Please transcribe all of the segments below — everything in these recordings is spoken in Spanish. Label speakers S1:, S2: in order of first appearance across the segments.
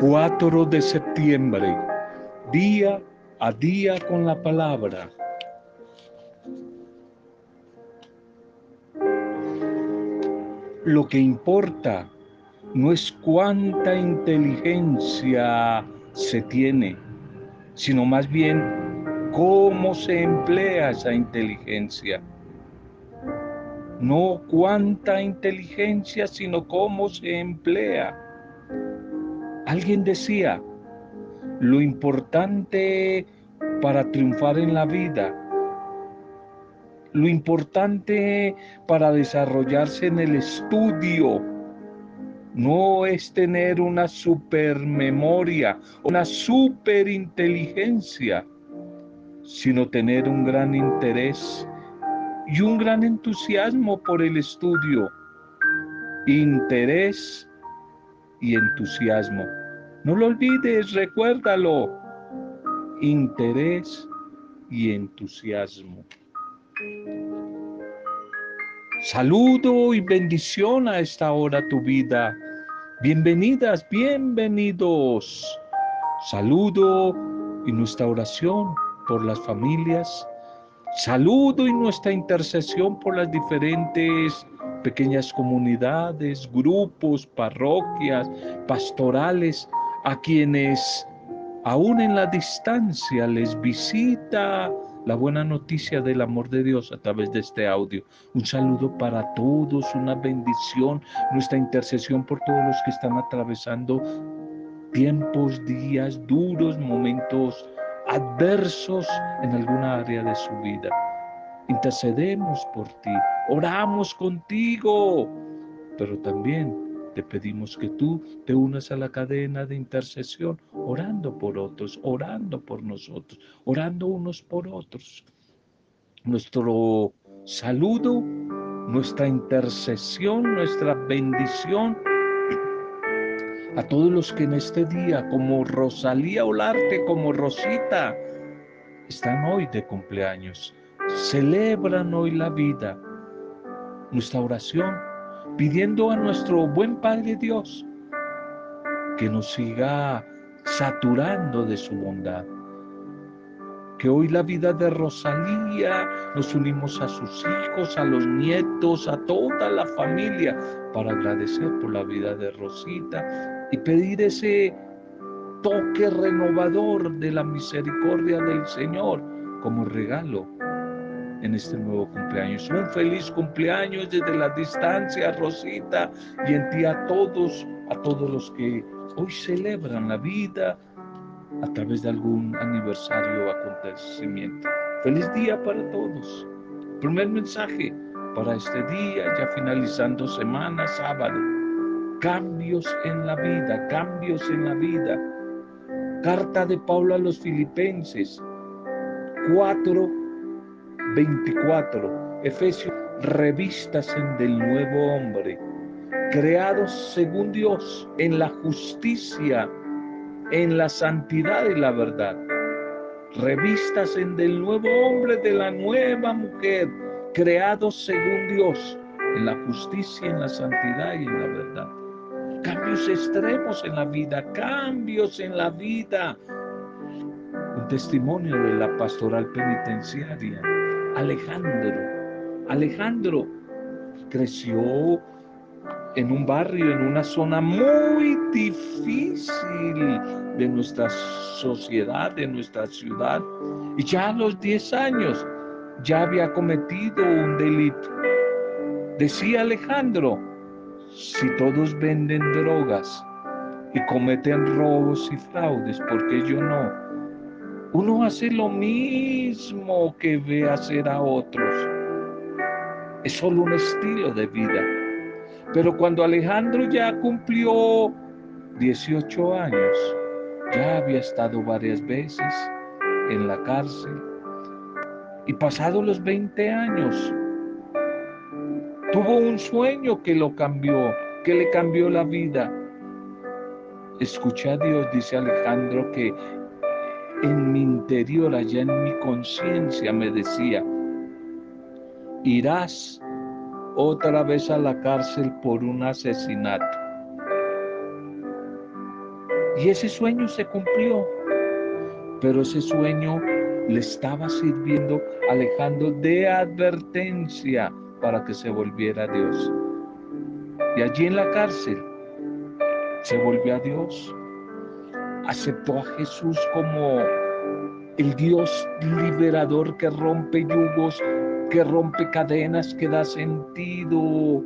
S1: 4 de septiembre, día a día con la palabra. Lo que importa no es cuánta inteligencia se tiene, sino más bien cómo se emplea esa inteligencia. No cuánta inteligencia, sino cómo se emplea. Alguien decía, lo importante para triunfar en la vida, lo importante para desarrollarse en el estudio, no es tener una supermemoria, una superinteligencia, sino tener un gran interés y un gran entusiasmo por el estudio. Interés y entusiasmo. No lo olvides, recuérdalo. Interés y entusiasmo. Saludo y bendición a esta hora tu vida. Bienvenidas, bienvenidos. Saludo y nuestra oración por las familias. Saludo y nuestra intercesión por las diferentes pequeñas comunidades, grupos, parroquias, pastorales, a quienes aún en la distancia les visita la buena noticia del amor de Dios a través de este audio. Un saludo para todos, una bendición, nuestra intercesión por todos los que están atravesando tiempos, días duros, momentos adversos en alguna área de su vida. Intercedemos por ti, oramos contigo, pero también te pedimos que tú te unas a la cadena de intercesión, orando por otros, orando por nosotros, orando unos por otros. Nuestro saludo, nuestra intercesión, nuestra bendición a todos los que en este día, como Rosalía Olarte, como Rosita, están hoy de cumpleaños, celebran hoy la vida. Nuestra oración, pidiendo a nuestro buen Padre Dios que nos siga saturando de su bondad. Que hoy la vida de Rosalía nos unimos a sus hijos, a los nietos, a toda la familia para agradecer por la vida de Rosita y pedir ese toque renovador de la misericordia del Señor como regalo en este nuevo cumpleaños. Un feliz cumpleaños desde la distancia, Rosita, y en ti a todos, a todos los que hoy celebran la vida a través de algún aniversario o acontecimiento. Feliz día para todos. Primer mensaje para este día, ya finalizando semana, sábado cambios en la vida, cambios en la vida. Carta de Pablo a los Filipenses 4, 24. Efesios, revistas en del nuevo hombre, creados según Dios en la justicia, en la santidad y la verdad. Revistas en del nuevo hombre, de la nueva mujer, creados según Dios, en la justicia, en la santidad y en la verdad cambios extremos en la vida, cambios en la vida. Un testimonio de la pastoral penitenciaria. Alejandro, Alejandro creció en un barrio, en una zona muy difícil de nuestra sociedad, de nuestra ciudad. Y ya a los 10 años ya había cometido un delito. Decía Alejandro, si todos venden drogas y cometen robos y fraudes, porque yo no? Uno hace lo mismo que ve hacer a otros. Es solo un estilo de vida. Pero cuando Alejandro ya cumplió 18 años, ya había estado varias veces en la cárcel. Y pasado los 20 años, Tuvo un sueño que lo cambió, que le cambió la vida. Escuché a Dios, dice Alejandro, que en mi interior, allá en mi conciencia, me decía, irás otra vez a la cárcel por un asesinato. Y ese sueño se cumplió, pero ese sueño le estaba sirviendo Alejandro de advertencia para que se volviera a Dios. Y allí en la cárcel se volvió a Dios, aceptó a Jesús como el Dios liberador que rompe yugos, que rompe cadenas, que da sentido,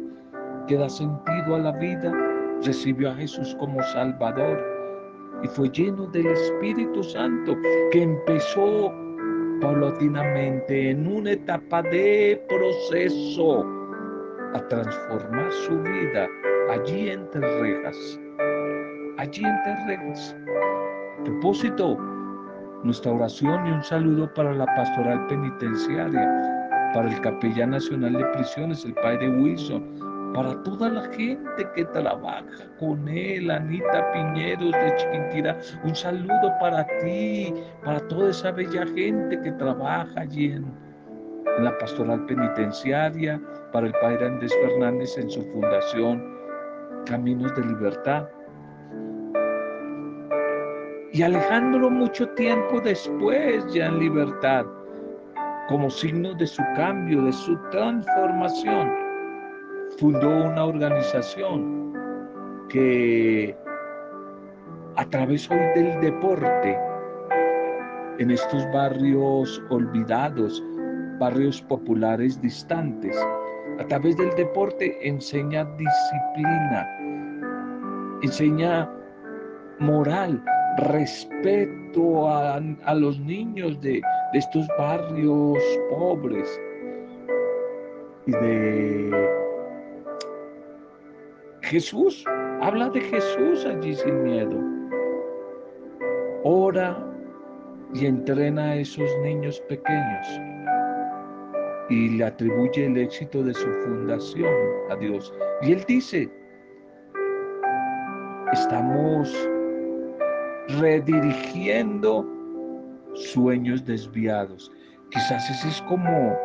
S1: que da sentido a la vida. Recibió a Jesús como Salvador y fue lleno del Espíritu Santo que empezó paulatinamente en una etapa de proceso a transformar su vida allí entre rejas, allí entre rejas. Propósito, nuestra oración y un saludo para la pastoral penitenciaria, para el capellán nacional de prisiones, el padre Wilson, para toda la gente que trabaja con él, Anita Piñeros de Chiquintira, un saludo para ti, para toda esa bella gente que trabaja allí en, en la pastoral penitenciaria, para el padre Andrés Fernández en su fundación Caminos de Libertad, y Alejandro mucho tiempo después, ya en libertad, como signo de su cambio, de su transformación, fundó una organización que a través hoy del deporte, en estos barrios olvidados, barrios populares distantes, a través del deporte enseña disciplina, enseña moral, respeto a, los niños de, de estos barrios pobres y de Jesús. Habla de Jesús allí sin miedo. Ora y entrena a esos niños pequeños y le atribuye el éxito de su fundación a Dios. Y él dice, estamos redirigiendo sueños desviados. Quizás ese es como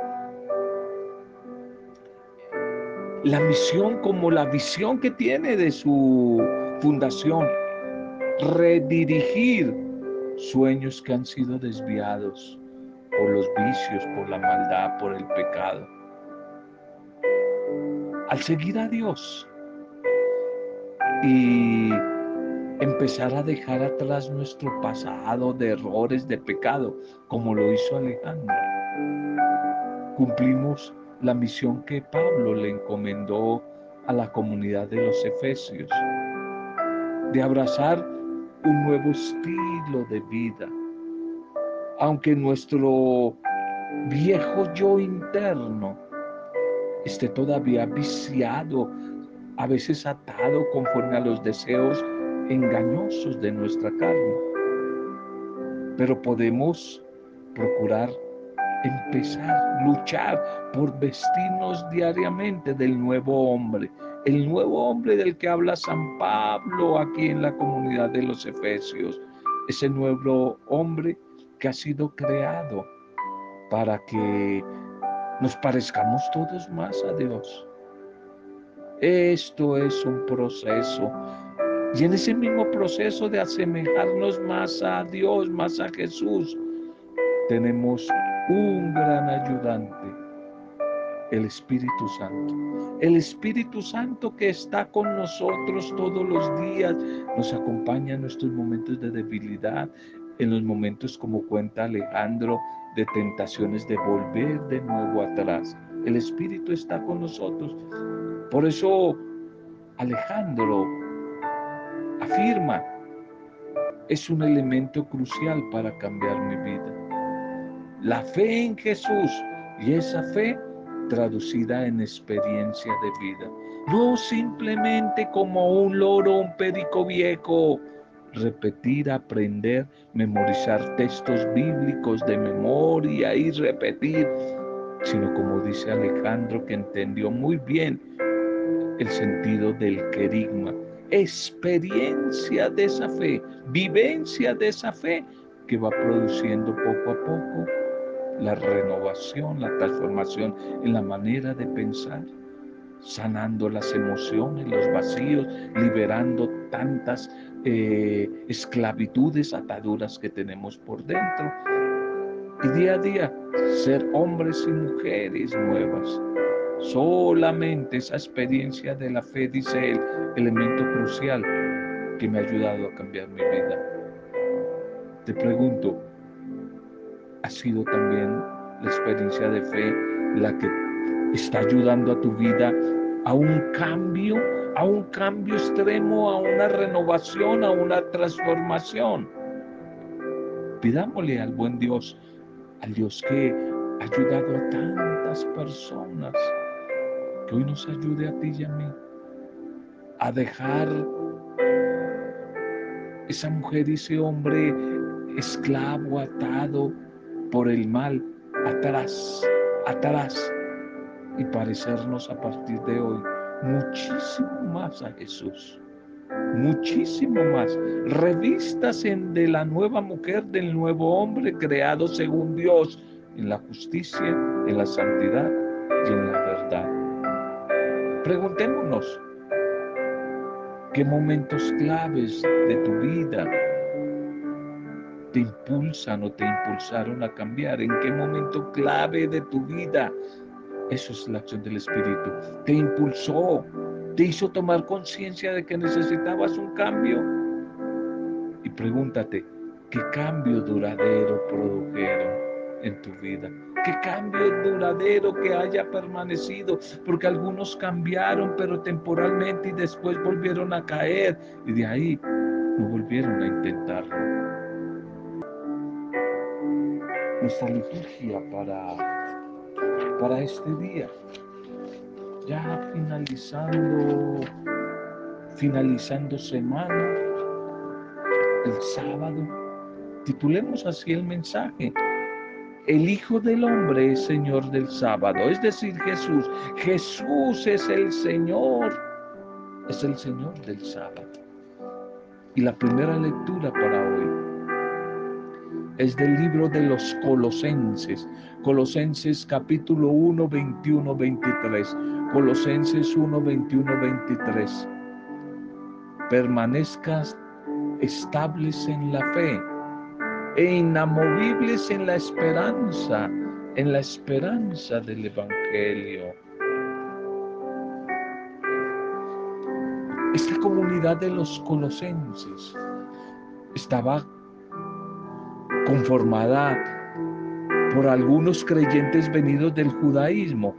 S1: la misión, como la visión que tiene de su fundación, redirigir sueños que han sido desviados por los vicios, por la maldad, por el pecado. Al seguir a Dios y empezar a dejar atrás nuestro pasado de errores, de pecado, como lo hizo Alejandro. Cumplimos la misión que Pablo le encomendó a la comunidad de los Efesios, de abrazar un nuevo estilo de vida. Aunque nuestro viejo yo interno esté todavía viciado, a veces atado conforme a los deseos engañosos de nuestra carne. Pero podemos procurar empezar, luchar por vestirnos diariamente del nuevo hombre, el nuevo hombre del que habla San Pablo aquí en la comunidad de los Efesios, ese nuevo hombre que ha sido creado para que nos parezcamos todos más a Dios. Esto es un proceso y en ese mismo proceso de asemejarnos más a Dios, más a Jesús, tenemos un gran ayudante, el Espíritu Santo. El Espíritu Santo que está con nosotros todos los días, nos acompaña en nuestros momentos de debilidad, en los momentos como cuenta Alejandro, de tentaciones de volver de nuevo atrás. El Espíritu está con nosotros. Por eso Alejandro afirma, es un elemento crucial para cambiar mi vida. La fe en Jesús y esa fe traducida en experiencia de vida. No simplemente como un loro, un perico viejo, repetir, aprender, memorizar textos bíblicos de memoria y repetir, sino como dice Alejandro que entendió muy bien el sentido del querigma, experiencia de esa fe, vivencia de esa fe que va produciendo poco a poco la renovación, la transformación en la manera de pensar. sanando las emociones, los vacíos, liberando tantas eh, esclavitudes, ataduras que tenemos por dentro. Y día a día ser hombres y mujeres nuevas. Solamente esa experiencia de la fe, dice él, elemento crucial que me ha ayudado a cambiar mi vida. Te pregunto, ¿ha sido también la experiencia de fe la que está ayudando a tu vida a un cambio, a un cambio extremo, a una renovación, a una transformación. Pidámosle al buen Dios, al Dios que ha ayudado a tantas personas, que hoy nos ayude a ti y a mí a dejar esa mujer y ese hombre esclavo, atado por el mal, atrás, atrás y parecernos a partir de hoy muchísimo más a Jesús. Muchísimo más. Revistas en de la nueva mujer, del nuevo hombre creado según Dios, en la justicia, en la santidad y en la verdad. Preguntémonos, ¿qué momentos claves de tu vida te impulsan o te impulsaron a cambiar? ¿En qué momento clave de tu vida eso es la acción del Espíritu. Te impulsó, te hizo tomar conciencia de que necesitabas un cambio. Y pregúntate, ¿qué cambio duradero produjeron en tu vida? ¿Qué cambio duradero que haya permanecido? Porque algunos cambiaron, pero temporalmente y después volvieron a caer y de ahí no volvieron a intentarlo. Nuestra liturgia para para este día. Ya finalizando, finalizando semana, el sábado, titulemos así el mensaje. El Hijo del Hombre es Señor del sábado, es decir, Jesús. Jesús es el Señor, es el Señor del sábado. Y la primera lectura para hoy es del libro de los Colosenses. Colosenses capítulo 1, 21, 23. Colosenses 1, 21, 23. Permanezcas estables en la fe e inamovibles en la esperanza, en la esperanza del Evangelio. Esta comunidad de los colosenses estaba conformada por algunos creyentes venidos del judaísmo,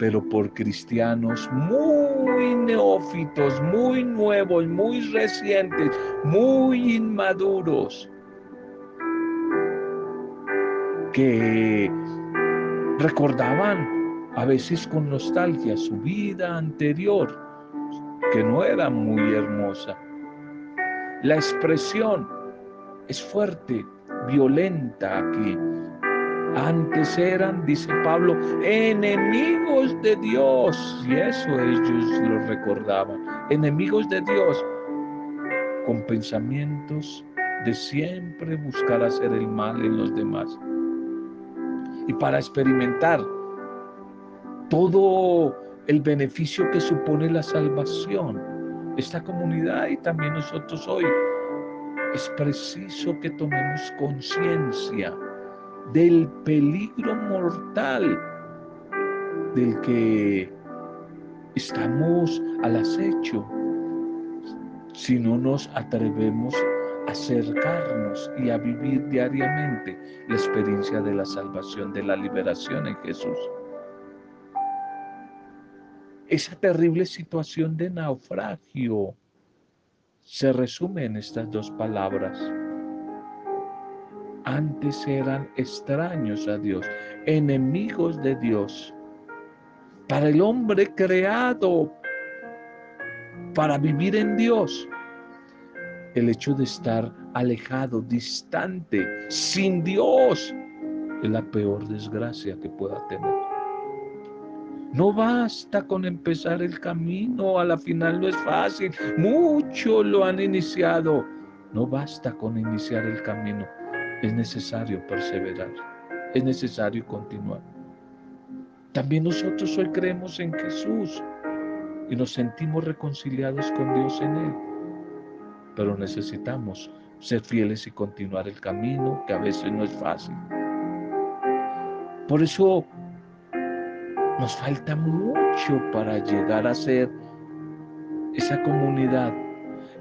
S1: pero por cristianos muy neófitos, muy nuevos, muy recientes, muy inmaduros, que recordaban a veces con nostalgia su vida anterior, que no era muy hermosa. La expresión es fuerte, violenta aquí. Antes eran, dice Pablo, enemigos de Dios. Y eso ellos lo recordaban. Enemigos de Dios con pensamientos de siempre buscar hacer el mal en los demás. Y para experimentar todo el beneficio que supone la salvación, esta comunidad y también nosotros hoy es preciso que tomemos conciencia del peligro mortal del que estamos al acecho. Si no nos atrevemos acercarnos y a vivir diariamente la experiencia de la salvación, de la liberación en Jesús. Esa terrible situación de naufragio se resume en estas dos palabras. Antes eran extraños a Dios, enemigos de Dios. Para el hombre creado para vivir en Dios, el hecho de estar alejado, distante, sin Dios, es la peor desgracia que pueda tener. No basta con empezar el camino, a la final no es fácil. Muchos lo han iniciado. No basta con iniciar el camino. Es necesario perseverar. Es necesario continuar. También nosotros hoy creemos en Jesús y nos sentimos reconciliados con Dios en Él. Pero necesitamos ser fieles y continuar el camino que a veces no es fácil. Por eso nos falta mucho para llegar a ser esa comunidad,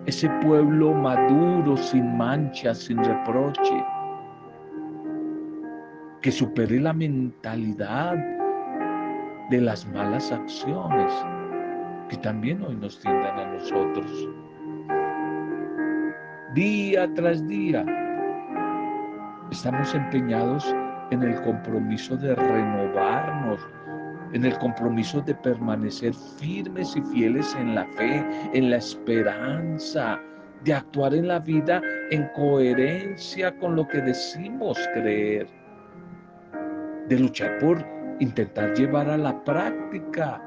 S1: ese pueblo maduro, sin manchas, sin reproche, que supere la mentalidad de las malas acciones que también hoy nos tiendan a nosotros. Día tras día. Estamos empeñados en el compromiso de renovarnos, en el compromiso de permanecer firmes y fieles en la fe, en la esperanza, de actuar en la vida en coherencia con lo que decimos creer, de luchar por intentar llevar a la práctica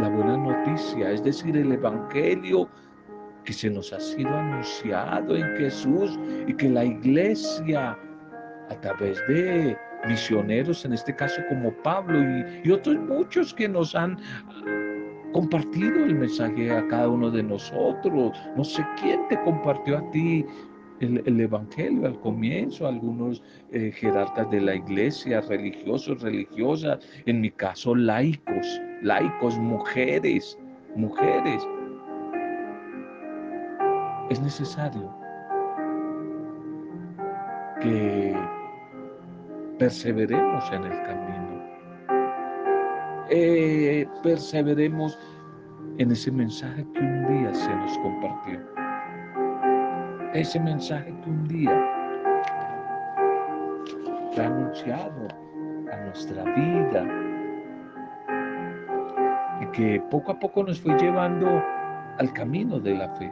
S1: la buena noticia, es decir, el Evangelio que se nos ha sido anunciado en Jesús y que la iglesia a través de misioneros, en este caso como Pablo y, otros muchos que nos han compartido el mensaje a cada uno de nosotros. No sé quién te compartió a ti el, Evangelio al comienzo, algunos eh, jerarcas de la iglesia, religiosos, religiosas, en mi caso laicos, laicos, mujeres, mujeres. Es necesario que perseveremos en el camino. Eh, perseveremos en ese mensaje que un día se nos compartió ese mensaje que un día fue anunciado a nuestra vida y que poco a poco nos fue llevando al camino de la fe.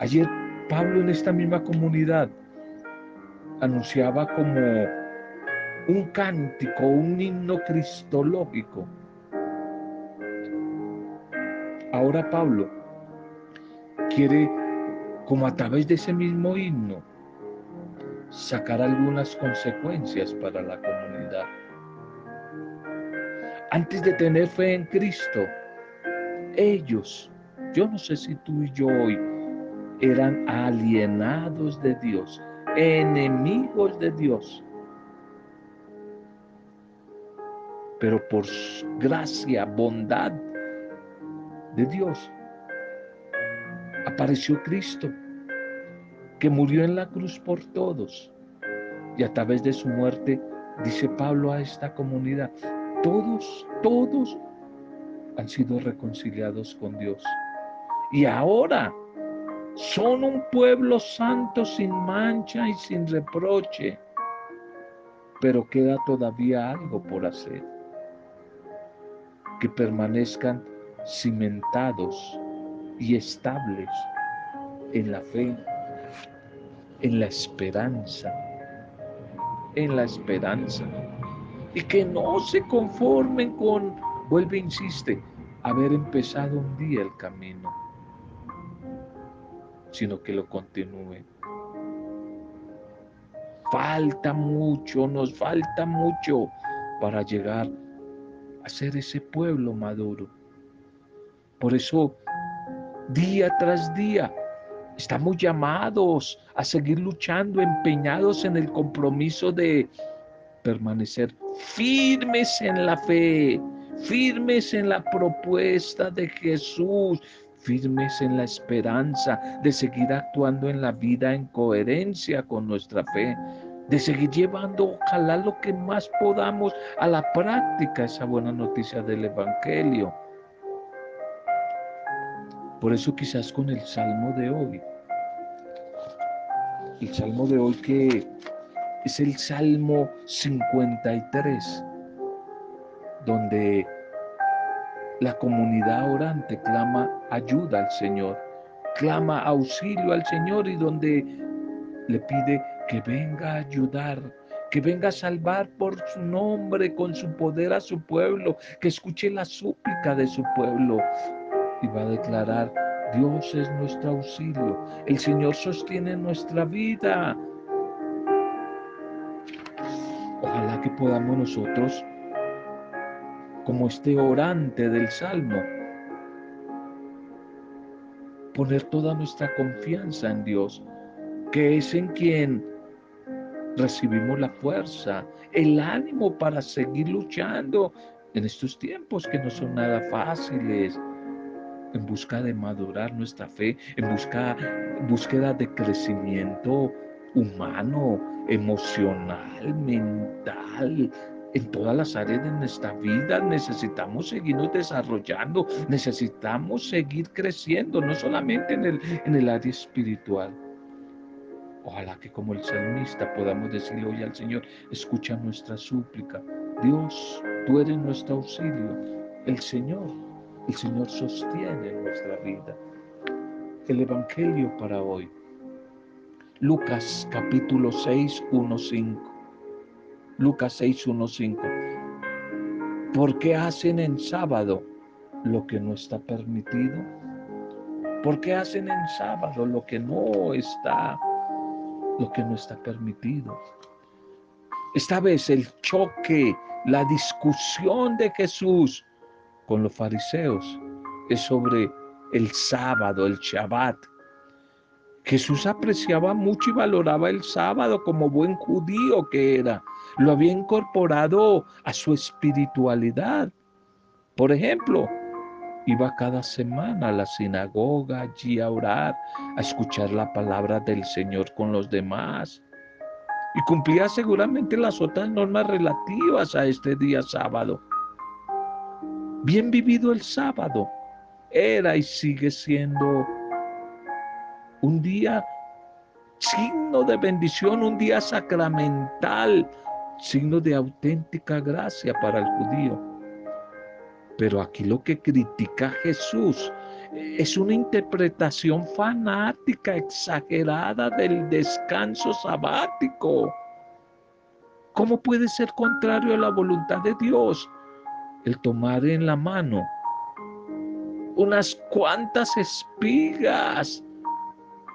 S1: Ayer Pablo en esta misma comunidad anunciaba como un cántico, un himno cristológico. Ahora Pablo quiere como a través de ese mismo himno, sacar algunas consecuencias para la comunidad. Antes de tener fe en Cristo, ellos, yo no sé si tú y yo hoy, eran alienados de Dios, enemigos de Dios. Pero por gracia, bondad de Dios, apareció Cristo, que murió en la cruz por todos. Y a través de su muerte, dice Pablo a esta comunidad, todos, todos han sido reconciliados con Dios. Y ahora son un pueblo santo sin mancha y sin reproche. Pero queda todavía algo por hacer. Que permanezcan cimentados y estables en la fe, en la esperanza, en la esperanza. Y que no se conformen con, vuelve, insiste, haber empezado un día el camino, sino que lo continúen. Falta mucho, nos falta mucho para llegar a ser ese pueblo maduro. Por eso día tras día. Estamos llamados a seguir luchando, empeñados en el compromiso de permanecer firmes en la fe, firmes en la propuesta de Jesús, firmes en la esperanza de seguir actuando en la vida en coherencia con nuestra fe, de seguir llevando, ojalá lo que más podamos a la práctica esa buena noticia del Evangelio. Por eso quizás con el salmo de hoy, el salmo de hoy que es el salmo 53, donde la comunidad orante clama ayuda al Señor, clama auxilio al Señor y donde le pide que venga a ayudar, que venga a salvar por su nombre, con su poder a su pueblo, que escuche la súplica de su pueblo, y va a declarar, Dios es nuestro auxilio, el Señor sostiene nuestra vida. Ojalá que podamos nosotros, como este orante del Salmo, poner toda nuestra confianza en Dios, que es en quien recibimos la fuerza, el ánimo para seguir luchando en estos tiempos que no son nada fáciles, en busca de madurar nuestra fe, en busca, búsqueda de crecimiento humano, emocional, mental, en todas las áreas de nuestra vida necesitamos seguirnos desarrollando, necesitamos seguir creciendo, no solamente en el, en el área espiritual. Ojalá que como el salmista podamos decirle hoy al Señor, escucha nuestra súplica. Dios, tú eres nuestro auxilio. El Señor, el Señor sostiene nuestra vida. El Evangelio para hoy. Lucas capítulo 6, 1, 5. Lucas 6, 1, 5. ¿Por qué hacen en sábado lo que no está permitido? ¿Por qué hacen en sábado lo que no está lo que no está permitido. Esta vez el choque, la discusión de Jesús con los fariseos es sobre el sábado, el Shabbat. Jesús apreciaba mucho y valoraba el sábado como buen judío que era. Lo había incorporado a su espiritualidad. Por ejemplo, Iba cada semana a la sinagoga, allí a orar, a escuchar la palabra del Señor con los demás. Y cumplía seguramente las otras normas relativas a este día sábado. Bien vivido el sábado, era y sigue siendo un día signo de bendición, un día sacramental, signo de auténtica gracia para el judío. Pero aquí lo que critica Jesús es una interpretación fanática, exagerada del descanso sabático. ¿Cómo puede ser contrario a la voluntad de Dios el tomar en la mano unas cuantas espigas,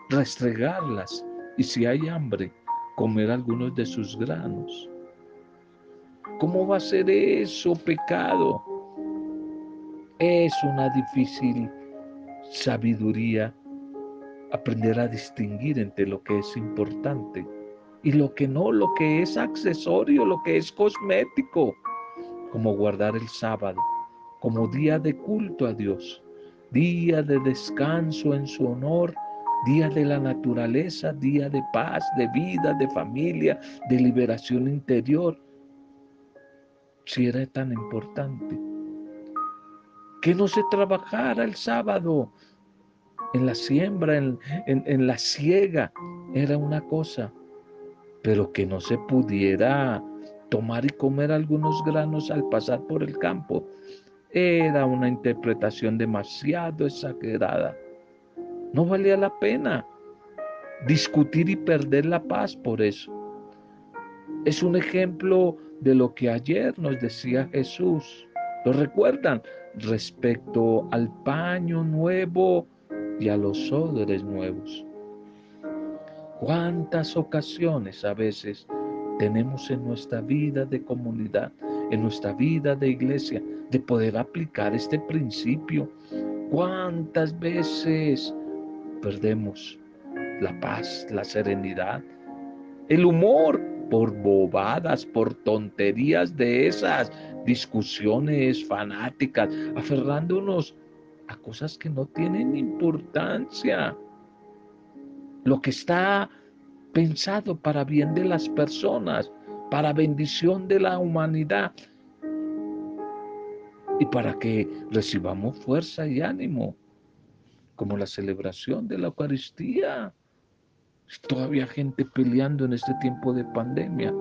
S1: restregarlas y si hay hambre, comer algunos de sus granos? ¿Cómo va a ser eso pecado? Es una difícil sabiduría aprender a distinguir entre lo que es importante y lo que no, lo que es accesorio, lo que es cosmético, como guardar el sábado, como día de culto a Dios, día de descanso en su honor, día de la naturaleza, día de paz, de vida, de familia, de liberación interior. Si era tan importante que no se trabajara el sábado en la siembra, en, la siega, era una cosa, pero que no se pudiera tomar y comer algunos granos al pasar por el campo, era una interpretación demasiado exagerada. No valía la pena discutir y perder la paz por eso. Es un ejemplo de lo que ayer nos decía Jesús. ¿Lo recuerdan? respecto al paño nuevo y a los odres nuevos. ¿Cuántas ocasiones a veces tenemos en nuestra vida de comunidad, en nuestra vida de iglesia, de poder aplicar este principio? ¿Cuántas veces perdemos la paz, la serenidad, el humor por bobadas, por tonterías de esas discusiones fanáticas, aferrándonos a cosas que no tienen importancia. Lo que está pensado para bien de las personas, para bendición de la humanidad y para que recibamos fuerza y ánimo, como la celebración de la Eucaristía. Todavía gente peleando en este tiempo de pandemia,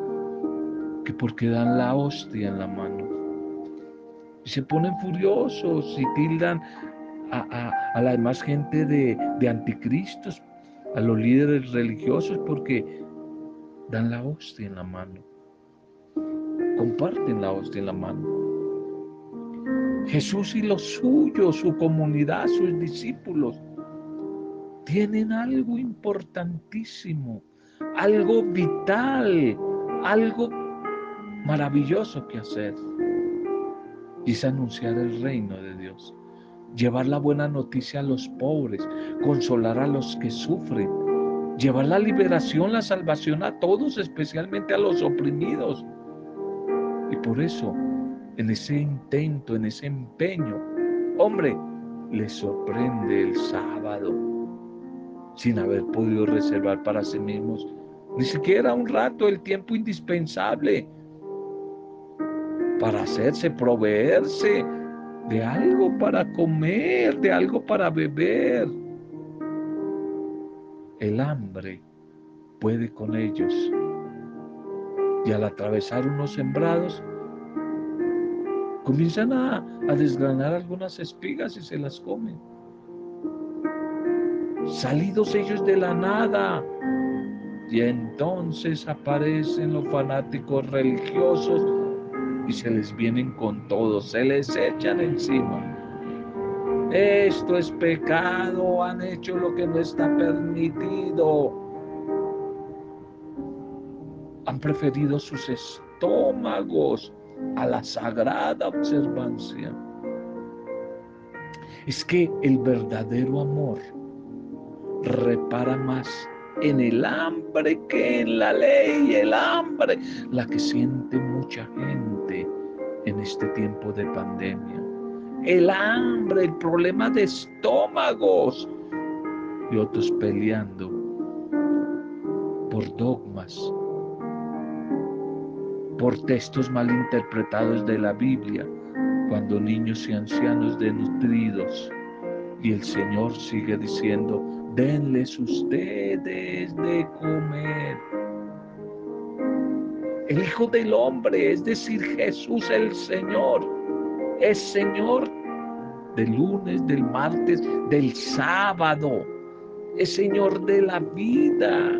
S1: que porque dan la hostia en la mano. Y se ponen furiosos y tildan a, la demás gente de, de anticristos, a los líderes religiosos, porque dan la hostia en la mano. Comparten la hostia en la mano. Jesús y los suyos, su comunidad, sus discípulos, tienen algo importantísimo, algo vital, algo maravilloso que hacer. Y es anunciar el reino de Dios, llevar la buena noticia a los pobres, consolar a los que sufren, llevar la liberación, la salvación a todos, especialmente a los oprimidos. Y por eso, en ese intento, en ese empeño, hombre, le sorprende el sábado, sin haber podido reservar para sí mismos ni siquiera un rato el tiempo indispensable para hacerse, proveerse de algo para comer, de algo para beber. El hambre puede con ellos. Y al atravesar unos sembrados, comienzan a, desgranar algunas espigas y se las comen. Salidos ellos de la nada, y entonces aparecen los fanáticos religiosos y se les vienen con todo, se les echan encima. Esto es pecado, han hecho lo que no está permitido. Han preferido sus estómagos a la sagrada observancia. Es que el verdadero amor repara más en el hambre que en la ley, el hambre, la que siente mucha gente en este tiempo de pandemia. El hambre, el problema de estómagos y otros peleando por dogmas, por textos mal interpretados de la Biblia, cuando niños y ancianos desnutridos. Y el Señor sigue diciendo, denles ustedes de comer. El Hijo del Hombre, es decir, Jesús el Señor, es Señor del lunes, del martes, del sábado, es Señor de la vida.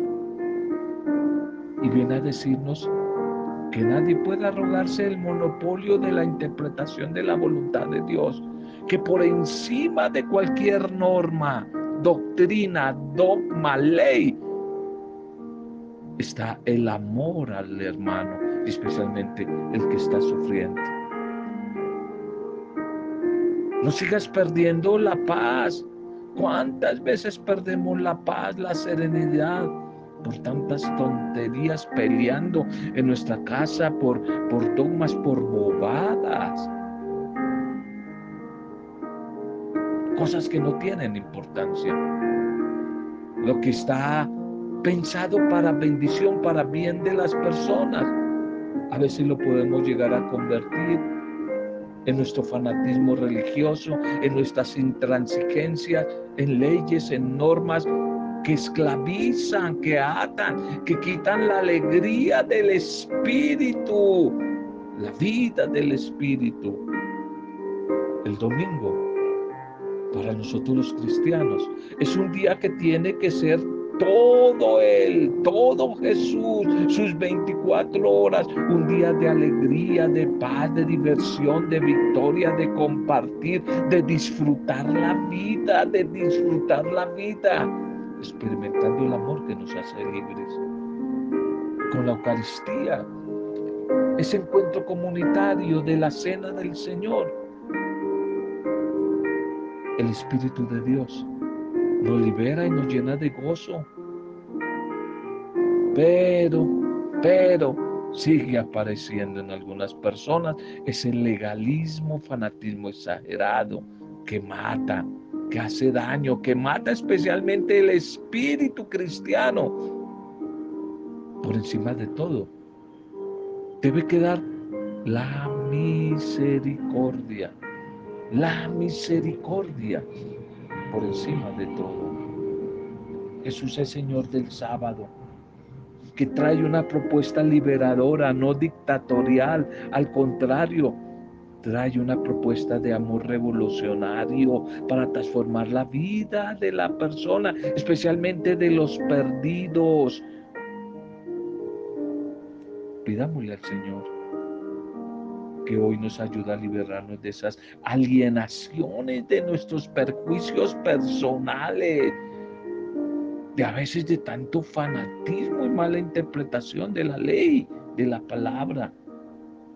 S1: Y viene a decirnos que nadie puede arrogarse el monopolio de la interpretación de la voluntad de Dios, que por encima de cualquier norma, doctrina, dogma, ley, está el amor al hermano, especialmente el que está sufriendo. No sigas perdiendo la paz. ¿Cuántas veces perdemos la paz, la serenidad? Por tantas tonterías peleando en nuestra casa, por, por dogmas, por bobadas. cosas que no tienen importancia. Lo que está pensado para bendición, para bien de las personas, a veces lo podemos llegar a convertir en nuestro fanatismo religioso, en nuestras intransigencias, en leyes, en normas que esclavizan, que atan, que quitan la alegría del espíritu, la vida del espíritu. El domingo para nosotros los cristianos. Es un día que tiene que ser todo Él, todo Jesús, sus 24 horas, un día de alegría, de paz, de diversión, de victoria, de compartir, de disfrutar la vida, de disfrutar la vida, experimentando el amor que nos hace libres. Con la Eucaristía, ese encuentro comunitario de la cena del Señor, el Espíritu de Dios nos libera y nos llena de gozo. Pero, pero, sigue apareciendo en algunas personas ese legalismo, fanatismo exagerado que mata, que hace daño, que mata especialmente el espíritu cristiano. Por encima de todo, debe quedar la misericordia la misericordia por encima de todo. Jesús es Señor del sábado, que trae una propuesta liberadora, no dictatorial, al contrario, trae una propuesta de amor revolucionario para transformar la vida de la persona, especialmente de los perdidos. Pidámosle al Señor que hoy nos ayuda a liberarnos de esas alienaciones, de nuestros perjuicios personales, de a veces de tanto fanatismo y mala interpretación de la ley, de la palabra.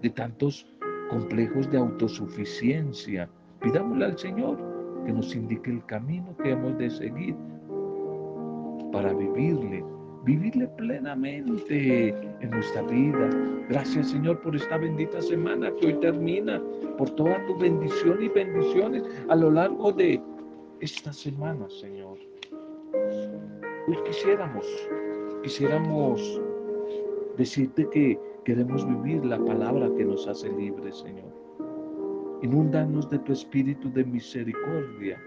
S1: de tantos complejos de autosuficiencia. Pidámosle al Señor que nos indique el camino que hemos de seguir para vivirle, vivirle plenamente en nuestra vida. Gracias Señor por esta bendita semana que hoy termina, por toda tu bendición y bendiciones a lo largo de esta semana, Señor. Hoy quisiéramos, quisiéramos decirte que queremos vivir la palabra que nos hace libres, Señor. Inúndanos de tu espíritu de misericordia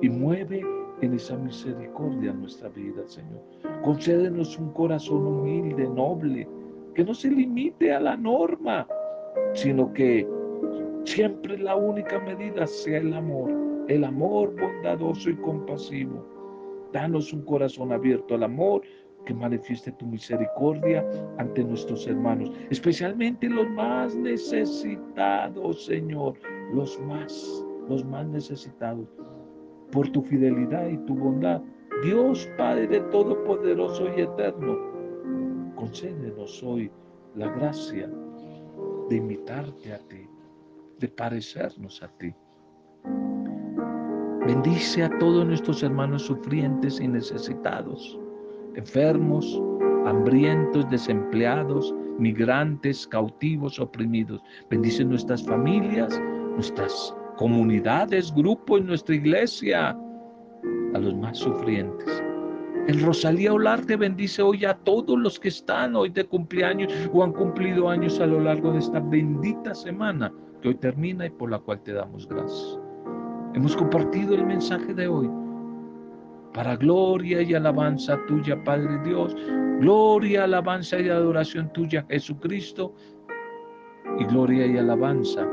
S1: y mueve en esa misericordia nuestra vida, Señor. Concédenos un corazón humilde, noble, que no se limite a la norma, sino que siempre la única medida sea el amor, el amor bondadoso y compasivo. Danos un corazón abierto al amor que manifieste tu misericordia ante nuestros hermanos, especialmente los más necesitados, Señor, los más, los más necesitados. Por tu fidelidad y tu bondad, Dios Padre Todopoderoso y Eterno, concédenos hoy la gracia de imitarte a ti, de parecernos a ti. Bendice a todos nuestros hermanos sufrientes y necesitados enfermos, hambrientos, desempleados, migrantes, cautivos, oprimidos. Bendice nuestras familias, nuestras comunidades, grupos, nuestra iglesia, a los más sufrientes. El Rosalía Olarte bendice hoy a todos los que están hoy de cumpleaños o han cumplido años a lo largo de esta bendita semana que hoy termina y por la cual te damos gracias. Hemos compartido el mensaje de hoy para gloria y alabanza tuya, Padre Dios, gloria, alabanza y adoración tuya, Jesucristo, y gloria y alabanza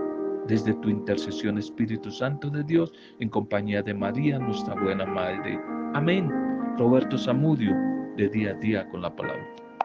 S1: desde tu intercesión, Espíritu Santo de Dios, en compañía de María, nuestra buena Madre. Amén. Roberto Zamudio, de día a día con la palabra.